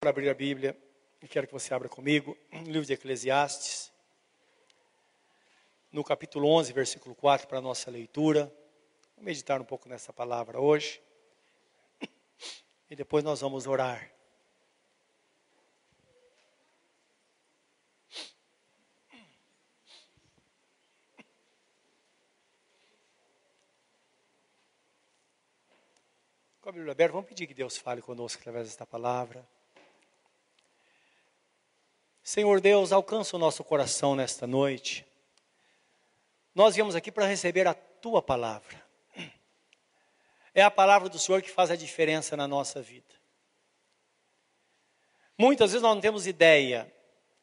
Para abrir a Bíblia, eu quero que você abra comigo no livro de Eclesiastes, no capítulo 11, versículo 4, para a nossa leitura. Vamos meditar um pouco nessa palavra hoje. E depois nós vamos orar. Com a Bíblia aberta, vamos pedir que Deus fale conosco através desta palavra. Senhor Deus, alcança o nosso coração nesta noite. Nós viemos aqui para receber a tua palavra. É a palavra do Senhor que faz a diferença na nossa vida. Muitas vezes nós não temos ideia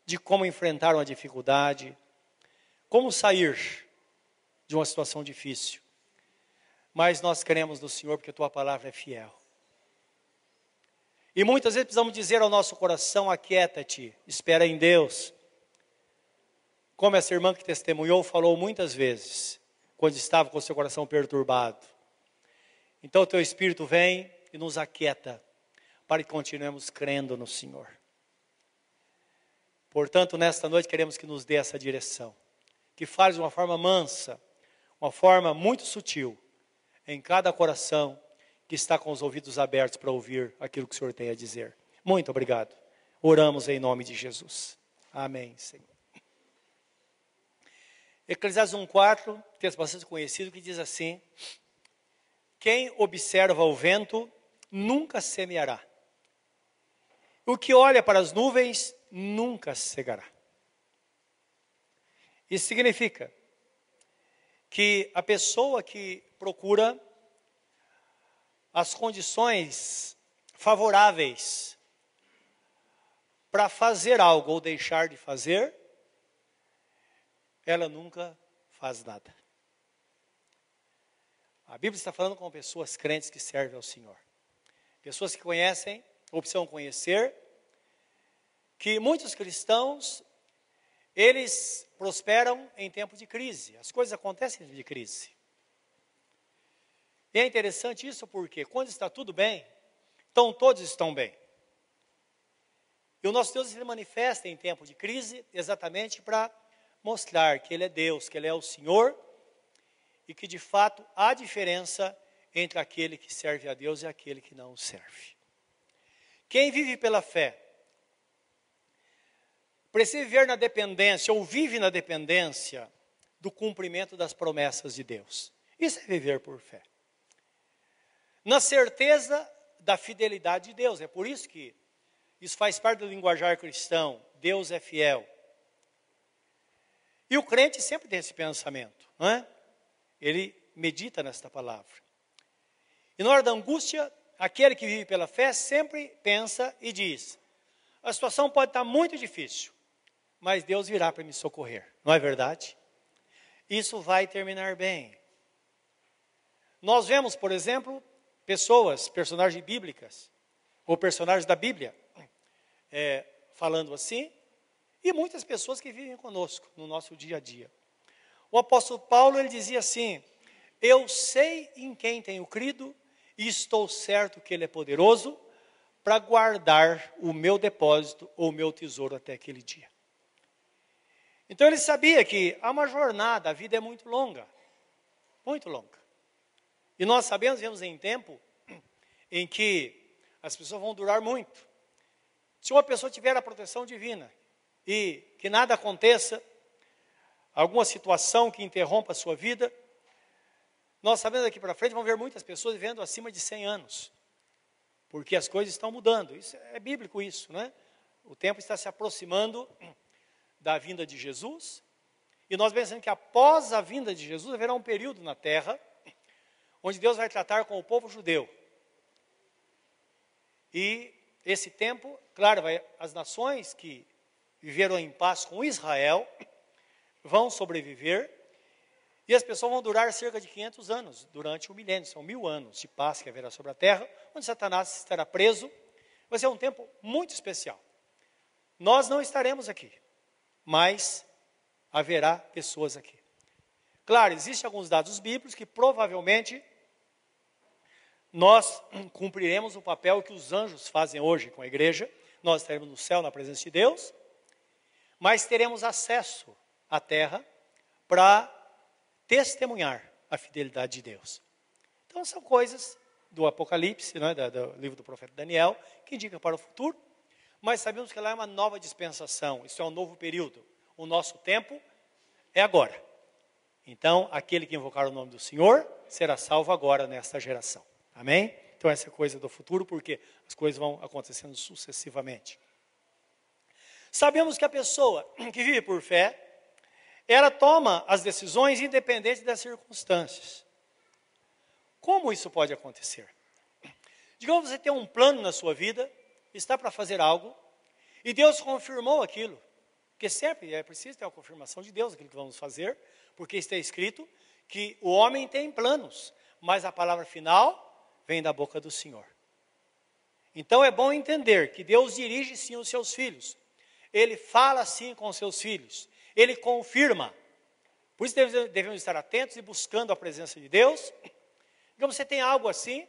de como enfrentar uma dificuldade, como sair de uma situação difícil. Mas nós queremos no Senhor porque a tua palavra é fiel. E muitas vezes precisamos dizer ao nosso coração: aquieta-te, espera em Deus. Como essa irmã que testemunhou falou muitas vezes, quando estava com seu coração perturbado. Então o teu Espírito vem e nos aquieta, para que continuemos crendo no Senhor. Portanto, nesta noite queremos que nos dê essa direção, que fale de uma forma mansa, uma forma muito sutil, em cada coração que está com os ouvidos abertos para ouvir aquilo que o Senhor tem a dizer. Muito obrigado. Oramos em nome de Jesus. Amém, Senhor. Eclesiastes 1,4, texto bastante conhecido, que diz assim: Quem observa o vento nunca semeará. O que olha para as nuvens nunca cegará. Isso significa que a pessoa que procura as condições favoráveis para fazer algo ou deixar de fazer, ela nunca faz nada. A Bíblia está falando com pessoas crentes que servem ao Senhor. Pessoas que conhecem, ou precisam conhecer, que muitos cristãos, eles prosperam em tempo de crise. As coisas acontecem de crise. E é interessante isso porque quando está tudo bem, então todos estão bem. E o nosso Deus se manifesta em tempo de crise exatamente para mostrar que Ele é Deus, que Ele é o Senhor e que de fato há diferença entre aquele que serve a Deus e aquele que não o serve. Quem vive pela fé precisa viver na dependência ou vive na dependência do cumprimento das promessas de Deus. Isso é viver por fé na certeza da fidelidade de Deus. É por isso que isso faz parte do linguajar cristão. Deus é fiel. E o crente sempre tem esse pensamento, não é? Ele medita nesta palavra. E na hora da angústia, aquele que vive pela fé sempre pensa e diz: a situação pode estar muito difícil, mas Deus virá para me socorrer. Não é verdade? Isso vai terminar bem. Nós vemos, por exemplo, pessoas, personagens bíblicas, ou personagens da Bíblia, é, falando assim, e muitas pessoas que vivem conosco no nosso dia a dia. O apóstolo Paulo ele dizia assim: Eu sei em quem tenho crido e estou certo que ele é poderoso para guardar o meu depósito ou o meu tesouro até aquele dia. Então ele sabia que há uma jornada, a vida é muito longa, muito longa. E nós sabemos, vivemos em tempo em que as pessoas vão durar muito. Se uma pessoa tiver a proteção divina e que nada aconteça, alguma situação que interrompa a sua vida, nós sabemos daqui para frente, vão ver muitas pessoas vivendo acima de 100 anos, porque as coisas estão mudando. Isso é bíblico isso, né? O tempo está se aproximando da vinda de Jesus, e nós pensamos que após a vinda de Jesus haverá um período na terra onde Deus vai tratar com o povo judeu. E esse tempo, claro, vai, as nações que viveram em paz com Israel vão sobreviver e as pessoas vão durar cerca de 500 anos, durante o milênio, são mil anos de paz que haverá sobre a terra, onde Satanás estará preso. Vai ser um tempo muito especial. Nós não estaremos aqui, mas haverá pessoas aqui. Claro, existem alguns dados bíblicos que provavelmente nós cumpriremos o papel que os anjos fazem hoje com a igreja. nós estaremos no céu, na presença de Deus, mas teremos acesso à terra para testemunhar a fidelidade de Deus. Então, são coisas do Apocalipse, né, do livro do profeta Daniel, que indicam para o futuro, mas sabemos que lá é uma nova dispensação, isso é um novo período. O nosso tempo é agora. Então, aquele que invocar o nome do Senhor será salvo agora nesta geração. Amém? Então, essa é coisa do futuro, porque as coisas vão acontecendo sucessivamente. Sabemos que a pessoa que vive por fé, ela toma as decisões independente das circunstâncias. Como isso pode acontecer? Digamos você tem um plano na sua vida, está para fazer algo, e Deus confirmou aquilo. Porque sempre é preciso ter a confirmação de Deus aquilo que vamos fazer, porque está escrito que o homem tem planos, mas a palavra final vem da boca do Senhor. Então é bom entender que Deus dirige sim os seus filhos. Ele fala sim com os seus filhos. Ele confirma. Por isso devemos estar atentos e buscando a presença de Deus. Então você tem algo assim,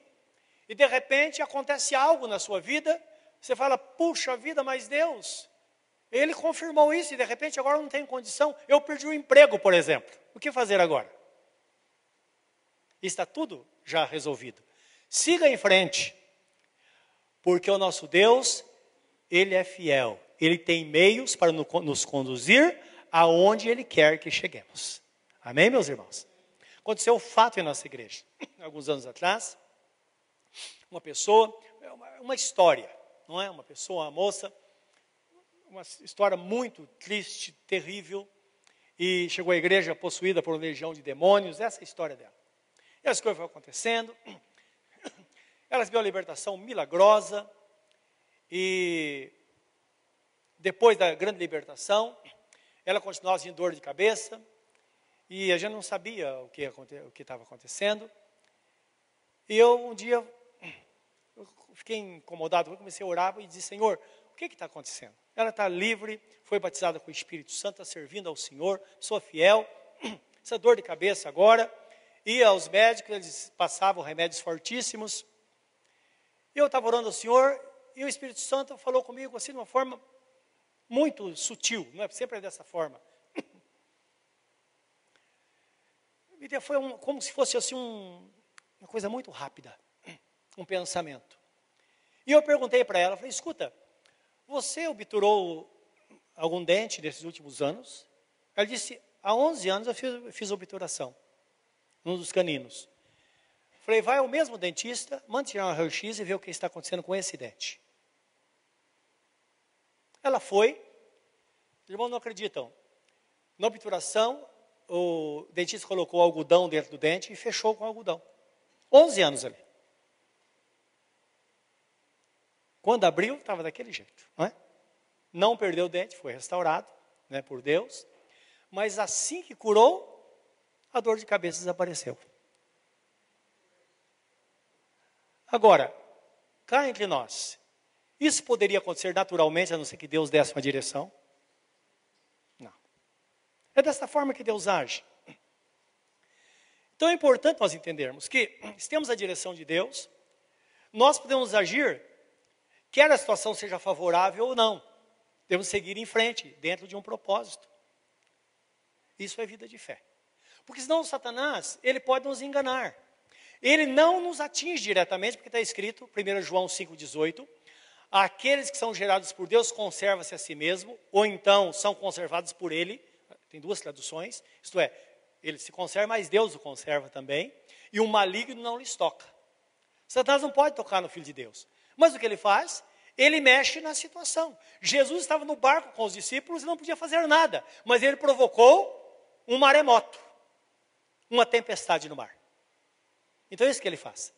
e de repente acontece algo na sua vida, você fala, puxa vida, mas Deus, ele confirmou isso e de repente agora não tem condição. Eu perdi o emprego, por exemplo. O que fazer agora? Está tudo já resolvido. Siga em frente, porque o nosso Deus, Ele é fiel. Ele tem meios para nos conduzir aonde Ele quer que cheguemos. Amém, meus irmãos? Aconteceu um fato em nossa igreja, alguns anos atrás. Uma pessoa, uma história, não é? Uma pessoa, uma moça, uma história muito triste, terrível, e chegou à igreja possuída por uma legião de demônios, essa é a história dela. E as coisas acontecendo, ela recebeu a libertação milagrosa, e depois da grande libertação, ela continuava sem dor de cabeça, e a gente não sabia o que o estava acontecendo. E eu um dia eu fiquei incomodado, comecei a orar e disse: Senhor, que está acontecendo? Ela está livre, foi batizada com o Espírito Santo, está servindo ao Senhor, sou fiel. Essa dor de cabeça agora, ia aos médicos, eles passavam remédios fortíssimos. Eu estava orando ao Senhor e o Espírito Santo falou comigo assim de uma forma muito sutil, não é sempre é dessa forma. Foi um, como se fosse assim um, uma coisa muito rápida, um pensamento. E eu perguntei para ela, falei, escuta, você obturou algum dente nesses últimos anos? Ela disse, há 11 anos eu fiz, fiz obturação, num dos caninos. Falei, vai ao mesmo dentista, manda tirar uma raio-x e ver o que está acontecendo com esse dente. Ela foi, os irmãos não acreditam. Na obturação, o dentista colocou algodão dentro do dente e fechou com algodão. 11 anos ali. Quando abriu, estava daquele jeito. Não, é? não perdeu o dente, foi restaurado né, por Deus. Mas assim que curou, a dor de cabeça desapareceu. Agora, cá entre nós, isso poderia acontecer naturalmente, a não ser que Deus desse uma direção? Não. É desta forma que Deus age. Então é importante nós entendermos que, se temos a direção de Deus, nós podemos agir, quer a situação seja favorável ou não. Devemos seguir em frente, dentro de um propósito. Isso é vida de fé. Porque senão Satanás, ele pode nos enganar. Ele não nos atinge diretamente, porque está escrito, 1 João 5,18, aqueles que são gerados por Deus conservam-se a si mesmo, ou então são conservados por Ele, tem duas traduções, isto é, ele se conserva, mas Deus o conserva também, e o maligno não lhes toca. Satanás não pode tocar no Filho de Deus. Mas o que ele faz? Ele mexe na situação. Jesus estava no barco com os discípulos e não podia fazer nada, mas ele provocou um maremoto, uma tempestade no mar. Então é isso que ele faz.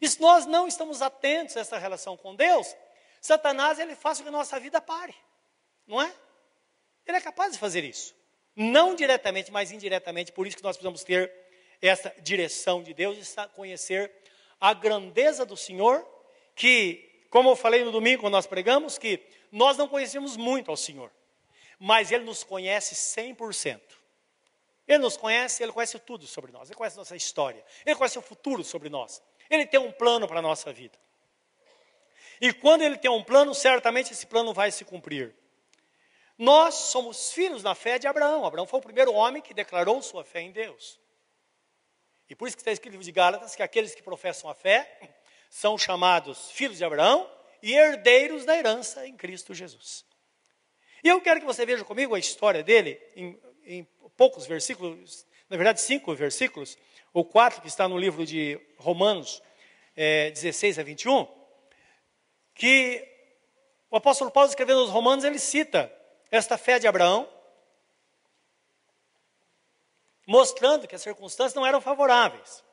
E se nós não estamos atentos a essa relação com Deus, Satanás ele faz com que a nossa vida pare, não é? Ele é capaz de fazer isso. Não diretamente, mas indiretamente, por isso que nós precisamos ter essa direção de Deus e conhecer a grandeza do Senhor, que, como eu falei no domingo quando nós pregamos, que nós não conhecemos muito ao Senhor, mas Ele nos conhece 100%. Ele nos conhece, Ele conhece tudo sobre nós, Ele conhece nossa história, Ele conhece o futuro sobre nós, Ele tem um plano para a nossa vida. E quando ele tem um plano, certamente esse plano vai se cumprir. Nós somos filhos da fé de Abraão. Abraão foi o primeiro homem que declarou sua fé em Deus. E por isso que está escrito no livro de Gálatas que aqueles que professam a fé são chamados filhos de Abraão e herdeiros da herança em Cristo Jesus. E eu quero que você veja comigo a história dele em, em poucos versículos, na verdade cinco versículos, ou quatro que está no livro de Romanos é, 16 a 21, que o apóstolo Paulo escrevendo aos Romanos, ele cita esta fé de Abraão, mostrando que as circunstâncias não eram favoráveis.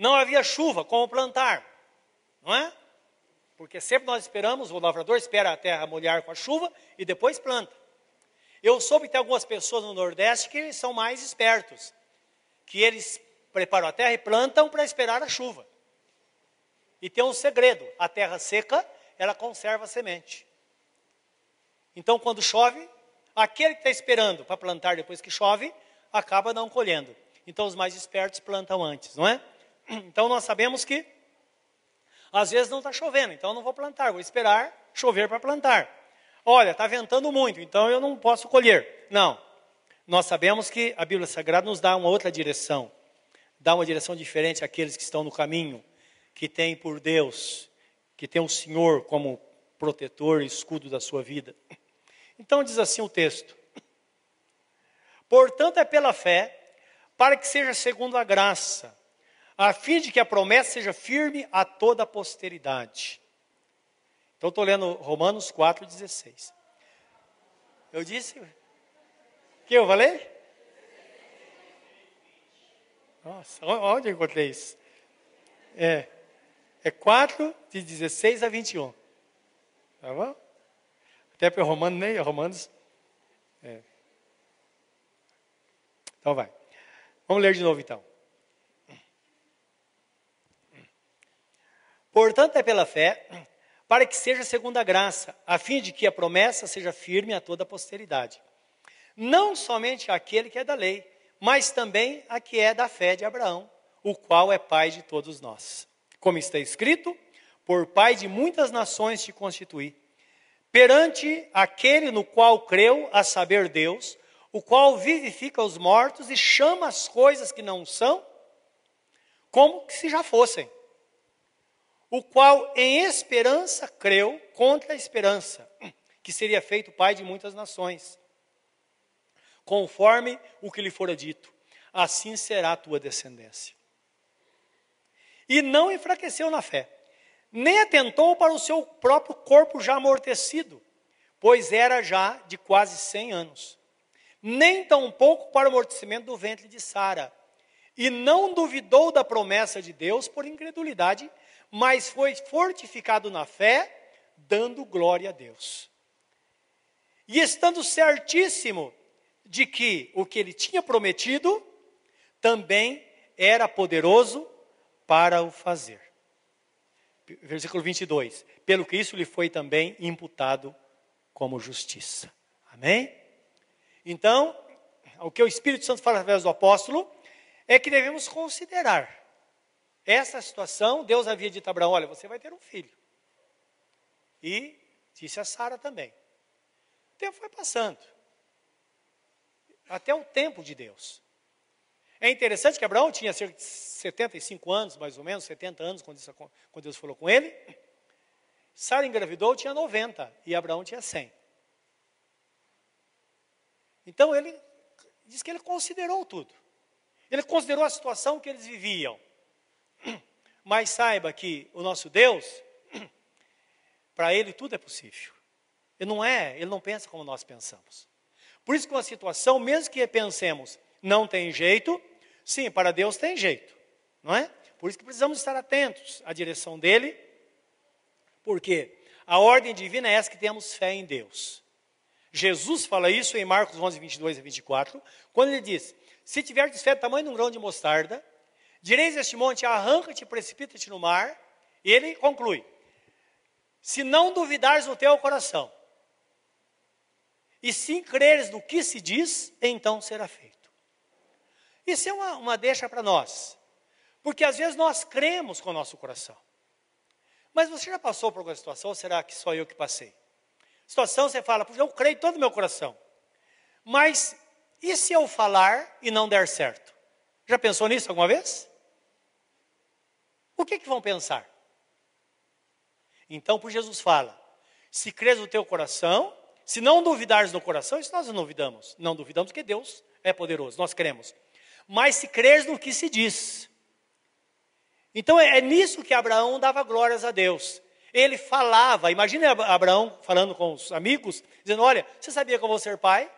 Não havia chuva, como plantar, não é? Porque sempre nós esperamos, o lavrador espera a terra molhar com a chuva e depois planta. Eu soube que tem algumas pessoas no Nordeste que são mais espertos, que eles preparam a terra e plantam para esperar a chuva. E tem um segredo: a terra seca, ela conserva a semente. Então, quando chove, aquele que está esperando para plantar depois que chove, acaba não colhendo. Então, os mais espertos plantam antes, não é? Então, nós sabemos que às vezes não está chovendo, então eu não vou plantar, vou esperar chover para plantar. Olha, está ventando muito, então eu não posso colher. Não. Nós sabemos que a Bíblia Sagrada nos dá uma outra direção, dá uma direção diferente àqueles que estão no caminho, que têm por Deus, que tem o Senhor como protetor e escudo da sua vida. Então diz assim o texto: Portanto, é pela fé, para que seja segundo a graça, a fim de que a promessa seja firme a toda a posteridade. Então, estou lendo Romanos 4,16. Eu disse. que eu falei? Nossa, onde eu encontrei isso? É, é 4, de 16 a 21. Tá bom? Até para Romanos, nem Romanos. É. Então vai. Vamos ler de novo então. Portanto, é pela fé, para que seja segundo a graça, a fim de que a promessa seja firme a toda a posteridade. Não somente aquele que é da lei, mas também a que é da fé de Abraão, o qual é pai de todos nós. Como está escrito, por pai de muitas nações te constituí, perante aquele no qual creu, a saber Deus, o qual vivifica os mortos e chama as coisas que não são, como se já fossem o qual em esperança creu contra a esperança, que seria feito pai de muitas nações, conforme o que lhe fora dito, assim será a tua descendência. E não enfraqueceu na fé, nem atentou para o seu próprio corpo já amortecido, pois era já de quase cem anos, nem tampouco para o amortecimento do ventre de Sara, e não duvidou da promessa de Deus por incredulidade, mas foi fortificado na fé, dando glória a Deus. E estando certíssimo de que o que ele tinha prometido também era poderoso para o fazer. Versículo 22. Pelo que isso lhe foi também imputado como justiça. Amém? Então, o que o Espírito Santo fala através do apóstolo é que devemos considerar essa situação, Deus havia dito a Abraão: Olha, você vai ter um filho. E disse a Sara também. O tempo foi passando. Até o tempo de Deus. É interessante que Abraão tinha cerca de 75 anos, mais ou menos, 70 anos, quando, isso, quando Deus falou com ele. Sara engravidou, tinha 90, e Abraão tinha 100. Então ele diz que ele considerou tudo. Ele considerou a situação que eles viviam. Mas saiba que o nosso Deus, para ele tudo é possível. Ele não é, ele não pensa como nós pensamos. Por isso que uma situação, mesmo que pensemos, não tem jeito, sim, para Deus tem jeito, não é? Por isso que precisamos estar atentos à direção dele, porque a ordem divina é essa que temos fé em Deus. Jesus fala isso em Marcos 11, 22 a 24, quando ele diz: Se tiverdes fé do tamanho de um grão de mostarda, Direis este monte, arranca-te, precipita-te no mar. E ele conclui: Se não duvidares no teu coração, e sim creres no que se diz, então será feito. Isso é uma, uma deixa para nós, porque às vezes nós cremos com o nosso coração, Mas você já passou por alguma situação, ou será que só eu que passei? Situação, você fala, eu creio todo o meu coração. Mas e se eu falar e não der certo? Já pensou nisso alguma vez? O que, que vão pensar? Então, por Jesus fala: se crês no teu coração, se não duvidares no coração, isso nós não duvidamos. Não duvidamos que Deus é poderoso, nós cremos. Mas se crês no que se diz. Então é, é nisso que Abraão dava glórias a Deus. Ele falava, imagine Abraão falando com os amigos, dizendo: Olha, você sabia que eu vou ser pai?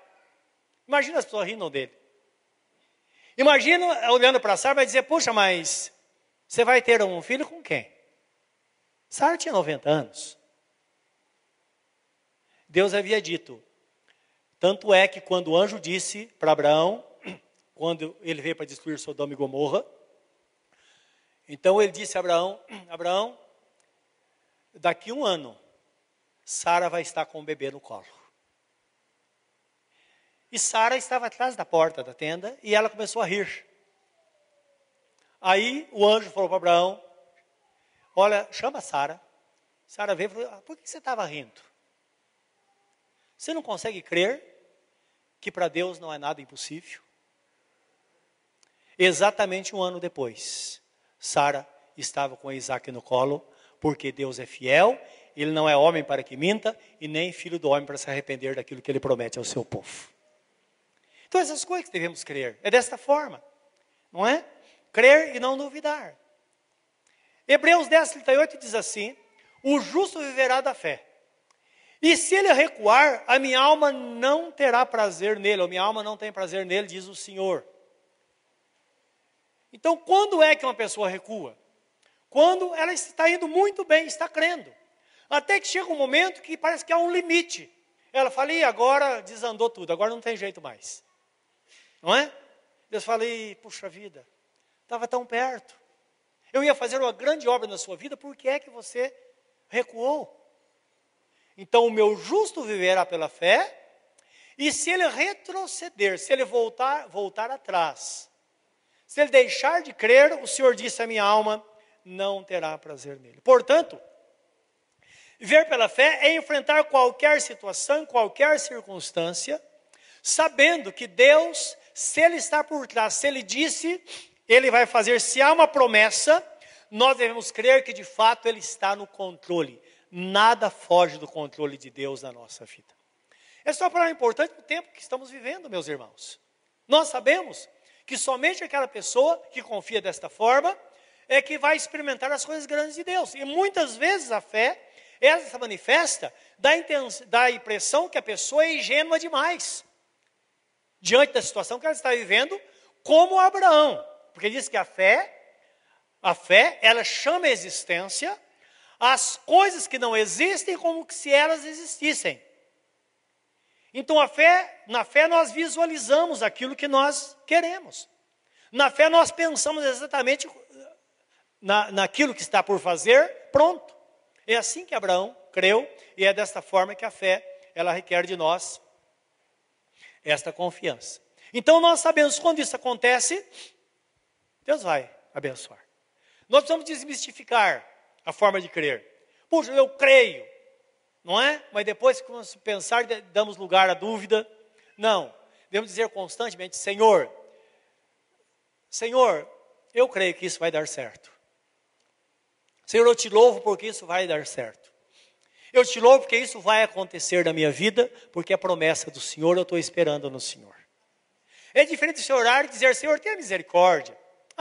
Imagina as pessoas rindo dele. Imagina olhando para Sara vai dizer: Puxa, mas você vai ter um filho com quem? Sara tinha 90 anos. Deus havia dito. Tanto é que quando o anjo disse para Abraão, quando ele veio para destruir Sodoma e Gomorra, então ele disse a Abraão: Abraão, daqui um ano, Sara vai estar com o bebê no colo. E Sara estava atrás da porta da tenda e ela começou a rir. Aí o anjo falou para Abraão: Olha, chama Sara. Sara veio e falou: ah, Por que você estava rindo? Você não consegue crer que para Deus não é nada impossível? Exatamente um ano depois, Sara estava com Isaac no colo, porque Deus é fiel, ele não é homem para que minta, e nem filho do homem para se arrepender daquilo que ele promete ao seu povo. Então, essas coisas que devemos crer, é desta forma, não é? Crer e não duvidar. Hebreus 10, 38 diz assim: O justo viverá da fé. E se ele recuar, a minha alma não terá prazer nele, ou minha alma não tem prazer nele, diz o Senhor. Então, quando é que uma pessoa recua? Quando ela está indo muito bem, está crendo. Até que chega um momento que parece que há um limite. Ela fala, e agora desandou tudo, agora não tem jeito mais. Não é? Deus fala, e, puxa vida, estava tão perto. Eu ia fazer uma grande obra na sua vida, por que é que você recuou? Então, o meu justo viverá pela fé, e se ele retroceder, se ele voltar, voltar atrás, se ele deixar de crer, o Senhor disse à minha alma, não terá prazer nele. Portanto, viver pela fé é enfrentar qualquer situação, qualquer circunstância, sabendo que Deus, se Ele está por trás, se Ele disse, Ele vai fazer. Se há uma promessa, nós devemos crer que de fato Ele está no controle. Nada foge do controle de Deus na nossa vida. É uma palavra importante para o tempo que estamos vivendo, meus irmãos. Nós sabemos que somente aquela pessoa que confia desta forma é que vai experimentar as coisas grandes de Deus. E muitas vezes a fé, ela se manifesta, dá, dá a impressão que a pessoa é ingênua demais. Diante da situação que ela está vivendo, como Abraão. Porque diz que a fé, a fé, ela chama a existência as coisas que não existem como se elas existissem. Então a fé, na fé nós visualizamos aquilo que nós queremos. Na fé nós pensamos exatamente na, naquilo que está por fazer, pronto. É assim que Abraão creu e é desta forma que a fé ela requer de nós esta confiança. Então nós sabemos quando isso acontece, Deus vai abençoar. Nós precisamos desmistificar a forma de crer. Puxa, eu creio, não é? Mas depois que vamos pensar, damos lugar à dúvida. Não, devemos dizer constantemente: Senhor, Senhor, eu creio que isso vai dar certo. Senhor, eu te louvo porque isso vai dar certo. Eu te louvo porque isso vai acontecer na minha vida, porque é promessa do Senhor, eu estou esperando no Senhor. É diferente de você orar e dizer, Senhor, tenha misericórdia.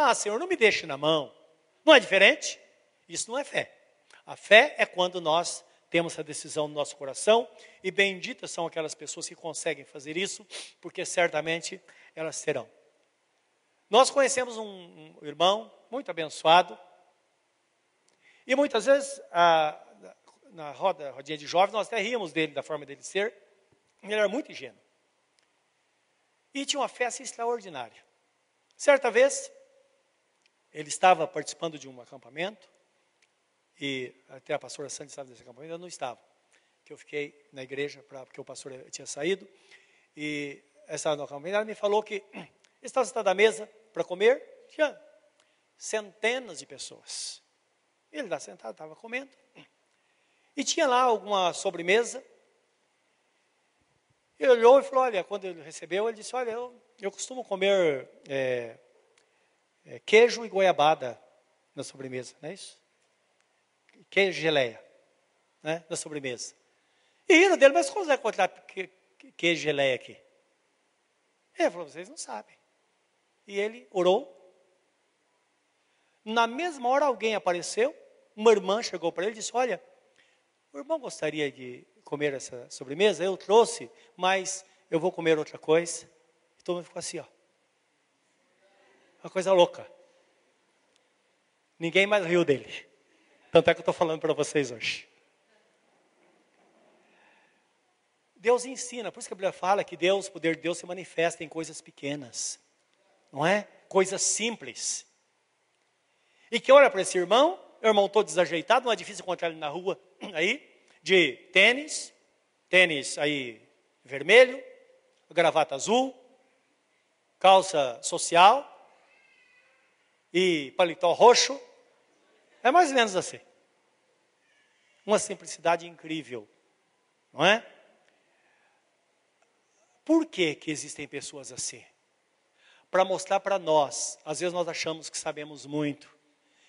Ah, Senhor, não me deixe na mão. Não é diferente? Isso não é fé. A fé é quando nós temos essa decisão no nosso coração, e benditas são aquelas pessoas que conseguem fazer isso, porque certamente elas terão. Nós conhecemos um, um irmão muito abençoado, e muitas vezes, a, na roda, rodinha de jovens, nós até ríamos dele, da forma dele ser, ele era muito ingênuo. E tinha uma assim extraordinária. Certa vez, ele estava participando de um acampamento, e até a pastora Sandy estava nesse acampamento, eu não estava. Que eu fiquei na igreja, pra, porque o pastor tinha saído, e estava no acampamento, ela me falou que estava sentada à mesa para comer, tinha centenas de pessoas. Ele está sentado, estava comendo. E tinha lá alguma sobremesa. Ele olhou e falou: Olha, quando ele recebeu, ele disse: Olha, eu, eu costumo comer é, é, queijo e goiabada na sobremesa, não é isso? Queijo e geleia, né, na sobremesa. E riram dele, mas como você vai encontrar queijo e geleia aqui? Ele falou: Vocês não sabem. E ele orou. Na mesma hora, alguém apareceu. Uma irmã chegou para ele e disse: Olha, o irmão gostaria de comer essa sobremesa? Eu trouxe, mas eu vou comer outra coisa. E todo mundo ficou assim, ó. Uma coisa louca. Ninguém mais riu dele. Tanto é que eu estou falando para vocês hoje. Deus ensina, por isso que a Bíblia fala que Deus, o poder de Deus se manifesta em coisas pequenas, não é? Coisas simples. E que olha para esse irmão, o irmão todo desajeitado, não é difícil encontrar ele na rua aí, de tênis, tênis aí vermelho, gravata azul, calça social e paletó roxo. É mais ou menos assim. Uma simplicidade incrível, não é? Por que, que existem pessoas assim? Para mostrar para nós, às vezes nós achamos que sabemos muito,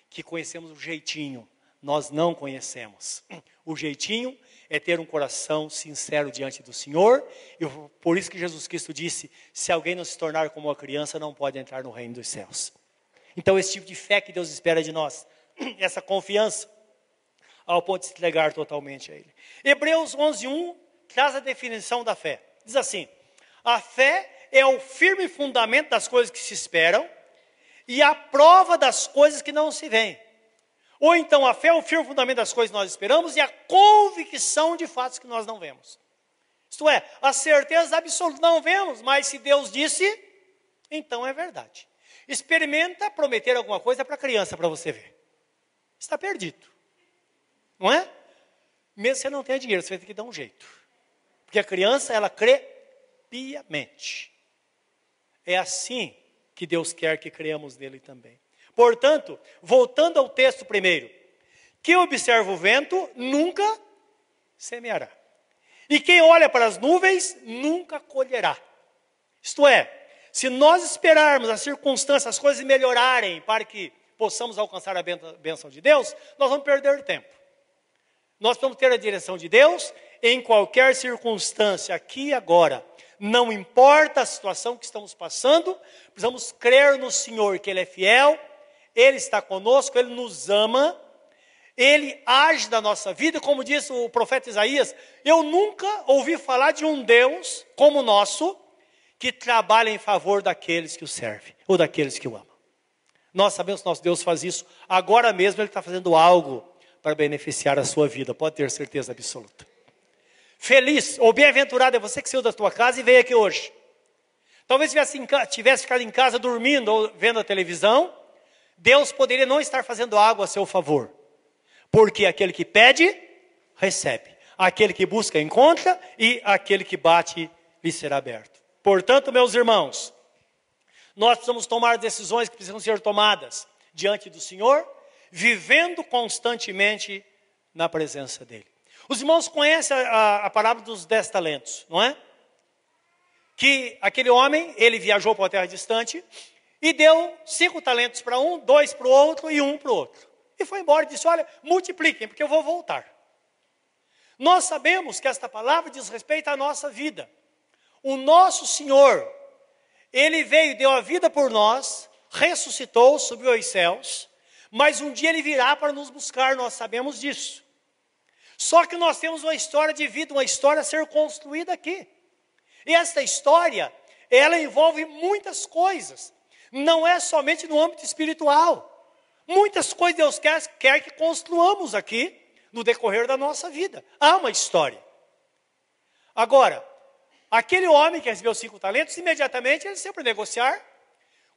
que conhecemos o jeitinho, nós não conhecemos. O jeitinho é ter um coração sincero diante do Senhor, e por isso que Jesus Cristo disse: se alguém não se tornar como uma criança, não pode entrar no reino dos céus. Então, esse tipo de fé que Deus espera de nós, essa confiança, ao ponto de se entregar totalmente a Ele. Hebreus 11:1 traz a definição da fé. Diz assim: a fé é o firme fundamento das coisas que se esperam e a prova das coisas que não se veem. Ou então a fé é o firme fundamento das coisas que nós esperamos e a convicção de fatos que nós não vemos. Isto é, a certeza absoluta não vemos, mas se Deus disse, então é verdade. Experimenta prometer alguma coisa para a criança para você ver. Está perdido. Não é? Mesmo que você não tenha dinheiro, você vai ter que dar um jeito. Porque a criança, ela crê piamente. É assim que Deus quer que creamos nele também. Portanto, voltando ao texto primeiro, quem observa o vento nunca semeará. E quem olha para as nuvens nunca colherá. Isto é, se nós esperarmos as circunstâncias, as coisas melhorarem para que possamos alcançar a bênção de Deus, nós vamos perder tempo. Nós vamos ter a direção de Deus em qualquer circunstância, aqui e agora não importa a situação que estamos passando, precisamos crer no Senhor, que Ele é fiel, Ele está conosco, Ele nos ama, Ele age na nossa vida, como disse o profeta Isaías, eu nunca ouvi falar de um Deus como o nosso, que trabalha em favor daqueles que o servem, ou daqueles que o amam. Nós sabemos que nosso Deus faz isso, agora mesmo Ele está fazendo algo para beneficiar a sua vida, pode ter certeza absoluta. Feliz ou bem-aventurado é você que saiu da sua casa e veio aqui hoje. Talvez tivesse, tivesse ficado em casa dormindo ou vendo a televisão, Deus poderia não estar fazendo algo a seu favor. Porque aquele que pede, recebe. Aquele que busca, encontra. E aquele que bate, lhe será aberto. Portanto, meus irmãos, nós precisamos tomar decisões que precisam ser tomadas diante do Senhor, vivendo constantemente na presença dEle. Os irmãos conhecem a, a, a parábola dos dez talentos, não é? Que aquele homem, ele viajou para uma terra distante e deu cinco talentos para um, dois para o outro e um para o outro. E foi embora e disse: Olha, multipliquem, porque eu vou voltar. Nós sabemos que esta palavra diz respeito à nossa vida. O nosso Senhor, ele veio, deu a vida por nós, ressuscitou, subiu aos céus, mas um dia ele virá para nos buscar, nós sabemos disso. Só que nós temos uma história de vida, uma história a ser construída aqui. E esta história, ela envolve muitas coisas. Não é somente no âmbito espiritual. Muitas coisas Deus quer, quer que construamos aqui no decorrer da nossa vida. Há uma história. Agora, aquele homem que recebeu cinco talentos, imediatamente ele sempre negociar.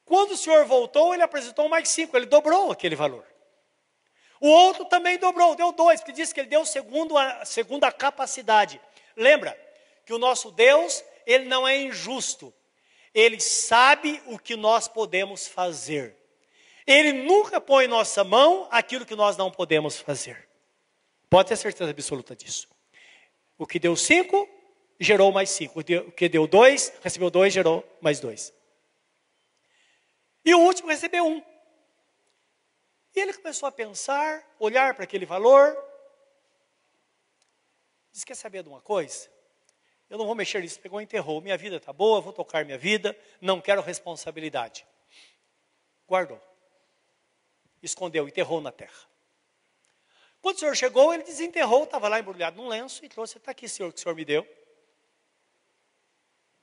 Quando o senhor voltou, ele apresentou mais cinco, ele dobrou aquele valor. O outro também dobrou, deu dois, porque disse que ele deu segundo a, segundo a capacidade. Lembra que o nosso Deus, ele não é injusto. Ele sabe o que nós podemos fazer. Ele nunca põe em nossa mão aquilo que nós não podemos fazer. Pode ter certeza absoluta disso. O que deu cinco, gerou mais cinco. O que deu dois, recebeu dois, gerou mais dois. E o último recebeu um. E ele começou a pensar, olhar para aquele valor. Diz: Quer saber de uma coisa? Eu não vou mexer nisso. Pegou e enterrou. Minha vida está boa, vou tocar minha vida. Não quero responsabilidade. Guardou. Escondeu, enterrou na terra. Quando o senhor chegou, ele desenterrou, estava lá embrulhado num lenço e trouxe: Está aqui, senhor, que o senhor me deu.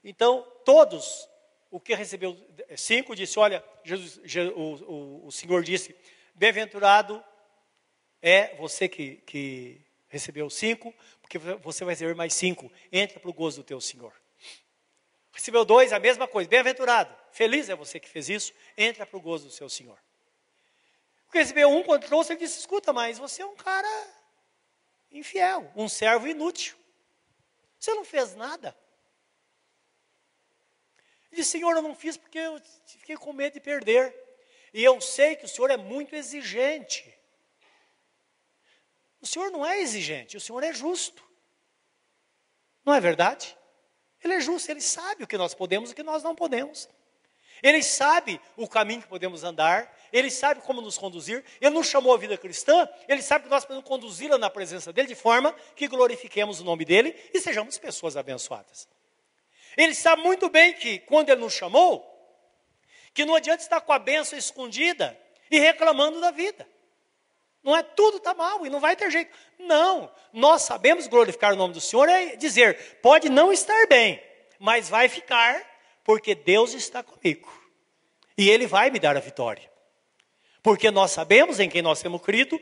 Então, todos, o que recebeu cinco, disse: Olha, Jesus, o, o, o Senhor disse: Bem-aventurado é você que, que recebeu cinco, porque você vai receber mais cinco. Entra para o gozo do teu Senhor. Recebeu dois, a mesma coisa. Bem-aventurado. Feliz é você que fez isso. Entra para o gozo do seu Senhor. Porque recebeu um, quando trouxe, ele disse: Escuta, mas você é um cara infiel, um servo inútil. Você não fez nada. Ele disse, Senhor, eu não fiz porque eu fiquei com medo de perder. E eu sei que o Senhor é muito exigente. O Senhor não é exigente, o Senhor é justo. Não é verdade? Ele é justo, ele sabe o que nós podemos e o que nós não podemos. Ele sabe o caminho que podemos andar, ele sabe como nos conduzir. Ele nos chamou a vida cristã, ele sabe que nós podemos conduzi-la na presença dele de forma que glorifiquemos o nome dele e sejamos pessoas abençoadas. Ele sabe muito bem que, quando ele nos chamou, que não adianta estar com a bênção escondida e reclamando da vida. Não é tudo está mal e não vai ter jeito. Não, nós sabemos glorificar o nome do Senhor é dizer, pode não estar bem, mas vai ficar, porque Deus está comigo. E Ele vai me dar a vitória. Porque nós sabemos em quem nós temos crido.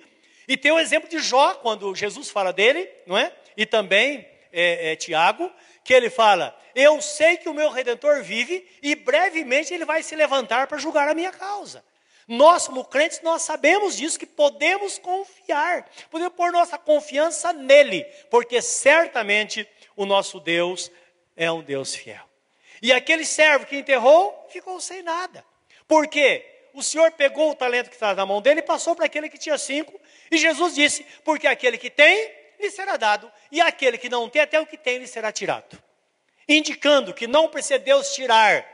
E tem o exemplo de Jó, quando Jesus fala dele, não é? E também é, é, Tiago, que ele fala: Eu sei que o meu redentor vive e brevemente ele vai se levantar para julgar a minha causa. Nós, como crentes, nós sabemos disso, que podemos confiar, podemos pôr nossa confiança nele, porque certamente o nosso Deus é um Deus fiel. E aquele servo que enterrou ficou sem nada. Por quê? O Senhor pegou o talento que estava na mão dele e passou para aquele que tinha cinco, e Jesus disse: Porque aquele que tem, lhe será dado, e aquele que não tem, até o que tem, lhe será tirado. Indicando que não precisa Deus tirar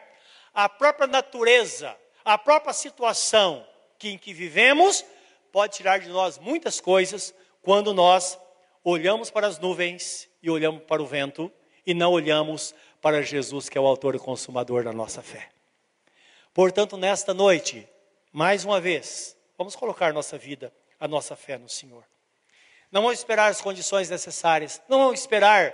a própria natureza, a própria situação que, em que vivemos, pode tirar de nós muitas coisas quando nós olhamos para as nuvens e olhamos para o vento e não olhamos para Jesus, que é o autor e consumador da nossa fé. Portanto, nesta noite, mais uma vez, vamos colocar nossa vida, a nossa fé no Senhor. Não vamos esperar as condições necessárias. Não vamos esperar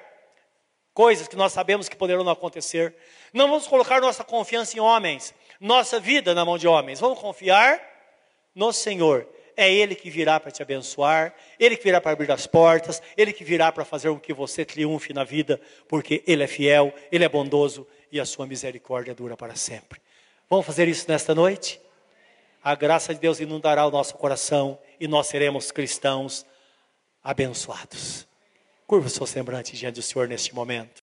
coisas que nós sabemos que poderão não acontecer. Não vamos colocar nossa confiança em homens, nossa vida na mão de homens. Vamos confiar no Senhor. É Ele que virá para te abençoar, Ele que virá para abrir as portas, Ele que virá para fazer com que você triunfe na vida, porque Ele é fiel, Ele é bondoso e a sua misericórdia dura para sempre. Vamos fazer isso nesta noite? A graça de Deus inundará o nosso coração e nós seremos cristãos abençoados. Curva o seu semblante diante do Senhor neste momento.